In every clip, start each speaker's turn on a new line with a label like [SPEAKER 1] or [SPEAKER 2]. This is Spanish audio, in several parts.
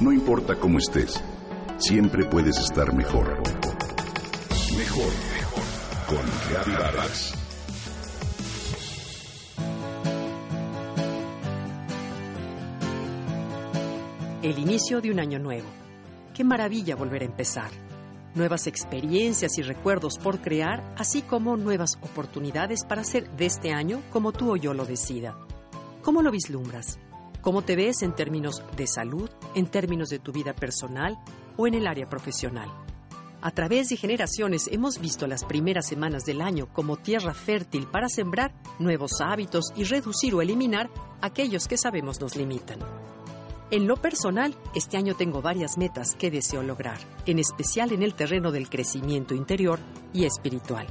[SPEAKER 1] No importa cómo estés, siempre puedes estar mejor. Mejor, mejor. Con Vargas.
[SPEAKER 2] El inicio de un año nuevo. Qué maravilla volver a empezar. Nuevas experiencias y recuerdos por crear, así como nuevas oportunidades para hacer de este año como tú o yo lo decida. ¿Cómo lo vislumbras? ¿Cómo te ves en términos de salud, en términos de tu vida personal o en el área profesional? A través de generaciones hemos visto las primeras semanas del año como tierra fértil para sembrar nuevos hábitos y reducir o eliminar aquellos que sabemos nos limitan. En lo personal, este año tengo varias metas que deseo lograr, en especial en el terreno del crecimiento interior y espiritual.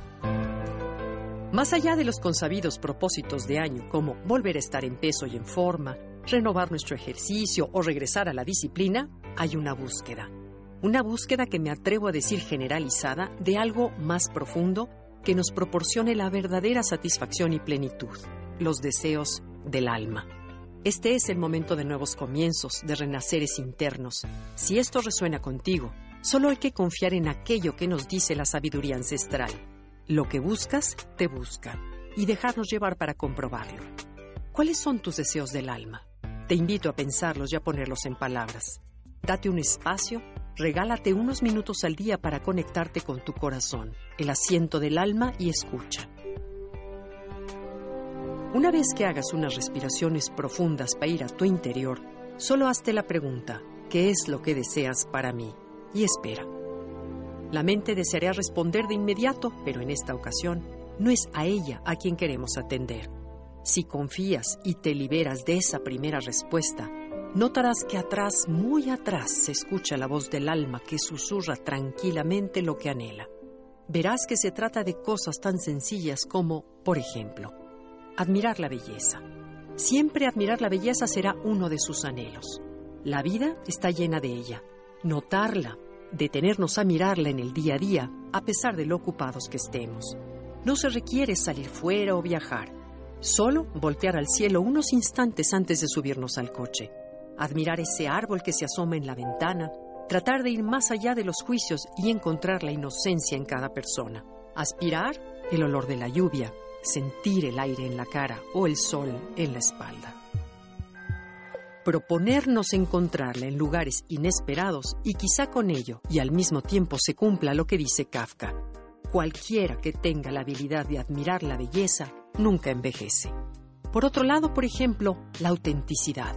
[SPEAKER 2] Más allá de los consabidos propósitos de año, como volver a estar en peso y en forma, renovar nuestro ejercicio o regresar a la disciplina, hay una búsqueda. Una búsqueda que me atrevo a decir generalizada de algo más profundo que nos proporcione la verdadera satisfacción y plenitud, los deseos del alma. Este es el momento de nuevos comienzos, de renaceres internos. Si esto resuena contigo, solo hay que confiar en aquello que nos dice la sabiduría ancestral. Lo que buscas, te busca, y dejarnos llevar para comprobarlo. ¿Cuáles son tus deseos del alma? Te invito a pensarlos y a ponerlos en palabras. Date un espacio, regálate unos minutos al día para conectarte con tu corazón, el asiento del alma y escucha. Una vez que hagas unas respiraciones profundas para ir a tu interior, solo hazte la pregunta, ¿qué es lo que deseas para mí? Y espera. La mente desearía responder de inmediato, pero en esta ocasión no es a ella a quien queremos atender. Si confías y te liberas de esa primera respuesta, notarás que atrás, muy atrás, se escucha la voz del alma que susurra tranquilamente lo que anhela. Verás que se trata de cosas tan sencillas como, por ejemplo, admirar la belleza. Siempre admirar la belleza será uno de sus anhelos. La vida está llena de ella. Notarla, detenernos a mirarla en el día a día, a pesar de lo ocupados que estemos. No se requiere salir fuera o viajar. Solo voltear al cielo unos instantes antes de subirnos al coche. Admirar ese árbol que se asoma en la ventana. Tratar de ir más allá de los juicios y encontrar la inocencia en cada persona. Aspirar el olor de la lluvia, sentir el aire en la cara o el sol en la espalda. Proponernos encontrarla en lugares inesperados y quizá con ello y al mismo tiempo se cumpla lo que dice Kafka. Cualquiera que tenga la habilidad de admirar la belleza nunca envejece. Por otro lado, por ejemplo, la autenticidad.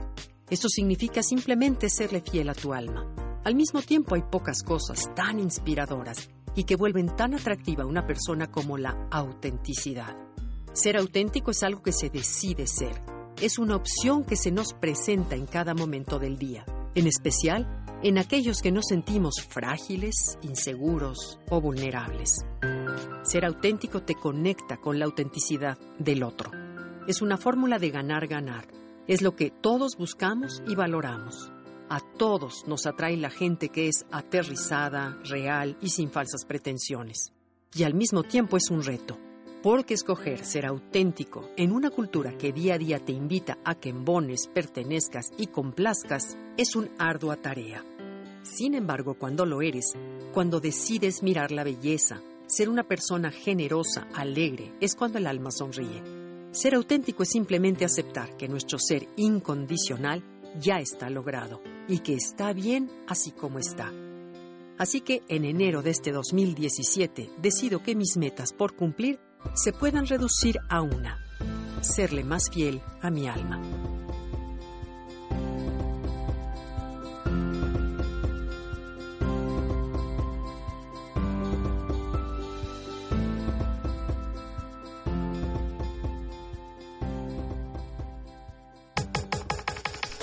[SPEAKER 2] Esto significa simplemente serle fiel a tu alma. Al mismo tiempo hay pocas cosas tan inspiradoras y que vuelven tan atractiva a una persona como la autenticidad. Ser auténtico es algo que se decide ser. Es una opción que se nos presenta en cada momento del día, en especial en aquellos que nos sentimos frágiles, inseguros o vulnerables. Ser auténtico te conecta con la autenticidad del otro. Es una fórmula de ganar-ganar. Es lo que todos buscamos y valoramos. A todos nos atrae la gente que es aterrizada, real y sin falsas pretensiones. Y al mismo tiempo es un reto porque escoger ser auténtico en una cultura que día a día te invita a que embones, pertenezcas y complazcas es una ardua tarea. Sin embargo, cuando lo eres, cuando decides mirar la belleza, ser una persona generosa, alegre, es cuando el alma sonríe. Ser auténtico es simplemente aceptar que nuestro ser incondicional ya está logrado y que está bien así como está. Así que en enero de este 2017 decido que mis metas por cumplir se puedan reducir a una, serle más fiel a mi alma.